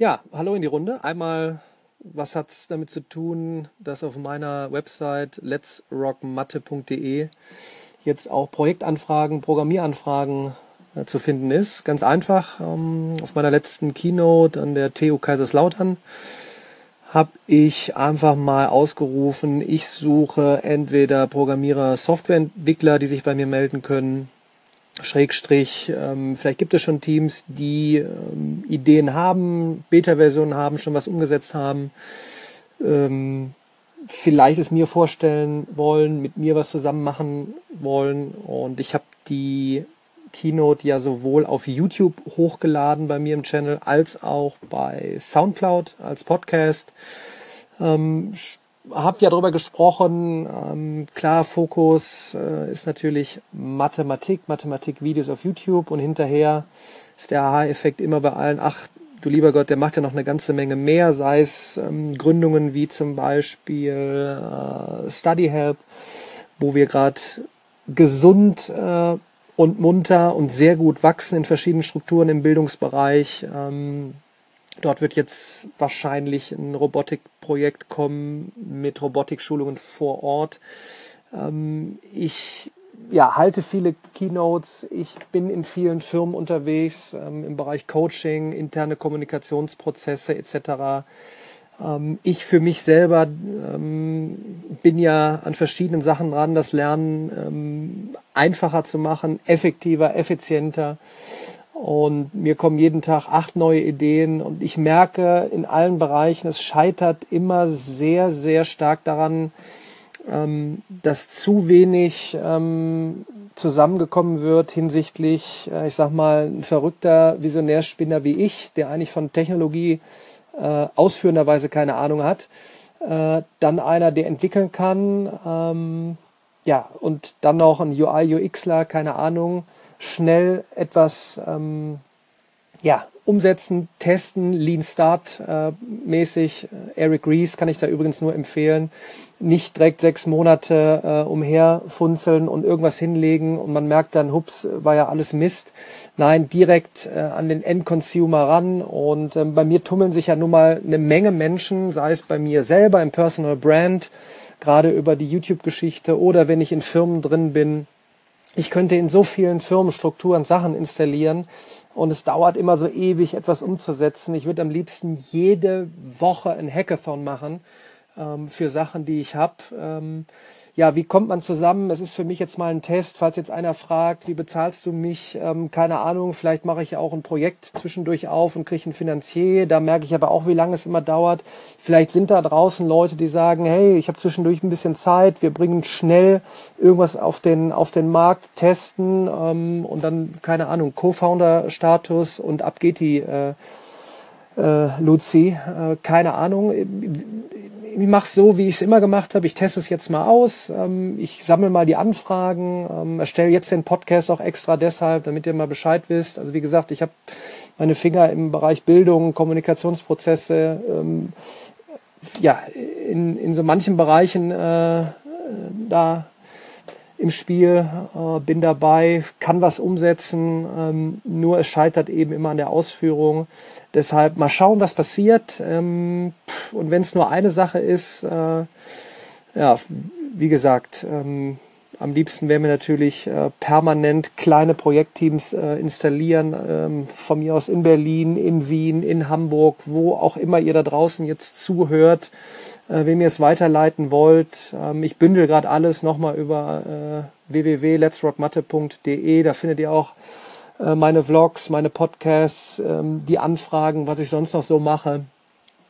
Ja, hallo in die Runde. Einmal, was hat's damit zu tun, dass auf meiner Website letsrockmatte.de jetzt auch Projektanfragen, Programmieranfragen äh, zu finden ist? Ganz einfach. Ähm, auf meiner letzten Keynote an der TU Kaiserslautern habe ich einfach mal ausgerufen, ich suche entweder Programmierer, Softwareentwickler, die sich bei mir melden können, Schrägstrich, ähm, vielleicht gibt es schon Teams, die ähm, Ideen haben, Beta-Versionen haben, schon was umgesetzt haben, ähm, vielleicht es mir vorstellen wollen, mit mir was zusammen machen wollen. Und ich habe die Keynote ja sowohl auf YouTube hochgeladen bei mir im Channel als auch bei SoundCloud als Podcast. Ähm, habe ja darüber gesprochen. Ähm, klar, Fokus äh, ist natürlich Mathematik, Mathematik-Videos auf YouTube und hinterher ist der Aha-Effekt immer bei allen, ach du lieber Gott, der macht ja noch eine ganze Menge mehr, sei es ähm, Gründungen wie zum Beispiel äh, Study Help, wo wir gerade gesund äh, und munter und sehr gut wachsen in verschiedenen Strukturen im Bildungsbereich. Ähm, Dort wird jetzt wahrscheinlich ein Robotikprojekt kommen mit Robotikschulungen vor Ort. Ähm, ich ja, halte viele Keynotes. Ich bin in vielen Firmen unterwegs ähm, im Bereich Coaching, interne Kommunikationsprozesse etc. Ähm, ich für mich selber ähm, bin ja an verschiedenen Sachen dran, das Lernen ähm, einfacher zu machen, effektiver, effizienter. Und mir kommen jeden Tag acht neue Ideen. Und ich merke in allen Bereichen, es scheitert immer sehr, sehr stark daran, ähm, dass zu wenig ähm, zusammengekommen wird hinsichtlich, äh, ich sag mal, ein verrückter Visionärspinner wie ich, der eigentlich von Technologie äh, ausführenderweise keine Ahnung hat, äh, dann einer, der entwickeln kann, ähm, ja, und dann noch ein UI, UXler, keine Ahnung, schnell etwas ähm, ja, umsetzen, testen, Lean Start äh, mäßig. Eric Rees kann ich da übrigens nur empfehlen. Nicht direkt sechs Monate äh, umherfunzeln und irgendwas hinlegen und man merkt dann, hups, war ja alles Mist. Nein, direkt äh, an den Endconsumer ran und ähm, bei mir tummeln sich ja nun mal eine Menge Menschen, sei es bei mir selber im Personal Brand, gerade über die YouTube-Geschichte oder wenn ich in Firmen drin bin, ich könnte in so vielen Firmenstrukturen Sachen installieren und es dauert immer so ewig, etwas umzusetzen. Ich würde am liebsten jede Woche ein Hackathon machen ähm, für Sachen, die ich habe. Ähm, ja, wie kommt man zusammen? Es ist für mich jetzt mal ein Test, falls jetzt einer fragt, wie bezahlst du mich? Ähm, keine Ahnung, vielleicht mache ich auch ein Projekt zwischendurch auf und kriege einen Finanzier. Da merke ich aber auch, wie lange es immer dauert. Vielleicht sind da draußen Leute, die sagen, hey, ich habe zwischendurch ein bisschen Zeit, wir bringen schnell irgendwas auf den, auf den Markt, testen ähm, und dann, keine Ahnung, Co-Founder-Status und ab geht die äh, äh, Luzi. Äh, keine Ahnung mache es so, wie ich es immer gemacht habe. Ich teste es jetzt mal aus. Ähm, ich sammle mal die Anfragen, ähm, erstelle jetzt den Podcast auch extra deshalb, damit ihr mal Bescheid wisst. Also wie gesagt, ich habe meine Finger im Bereich Bildung, Kommunikationsprozesse, ähm, ja, in, in so manchen Bereichen äh, da im Spiel, äh, bin dabei, kann was umsetzen, ähm, nur es scheitert eben immer an der Ausführung. Deshalb mal schauen, was passiert. Ähm, und wenn es nur eine Sache ist, äh, ja, wie gesagt, ähm, am liebsten wären wir natürlich äh, permanent kleine Projektteams äh, installieren, ähm, von mir aus in Berlin, in Wien, in Hamburg, wo auch immer ihr da draußen jetzt zuhört äh, wem ihr es weiterleiten wollt. Ähm, ich bündel gerade alles nochmal über äh, www.letsrockmatte.de. Da findet ihr auch äh, meine Vlogs, meine Podcasts, ähm, die Anfragen, was ich sonst noch so mache,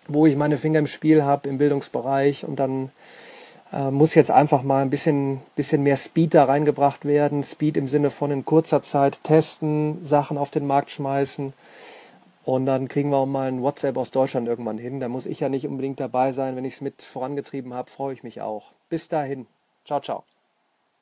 wo ich meine Finger im Spiel habe im Bildungsbereich und dann äh, muss jetzt einfach mal ein bisschen, bisschen mehr Speed da reingebracht werden. Speed im Sinne von in kurzer Zeit testen, Sachen auf den Markt schmeißen und dann kriegen wir auch mal ein WhatsApp aus Deutschland irgendwann hin. Da muss ich ja nicht unbedingt dabei sein. Wenn ich es mit vorangetrieben habe, freue ich mich auch. Bis dahin. Ciao, ciao.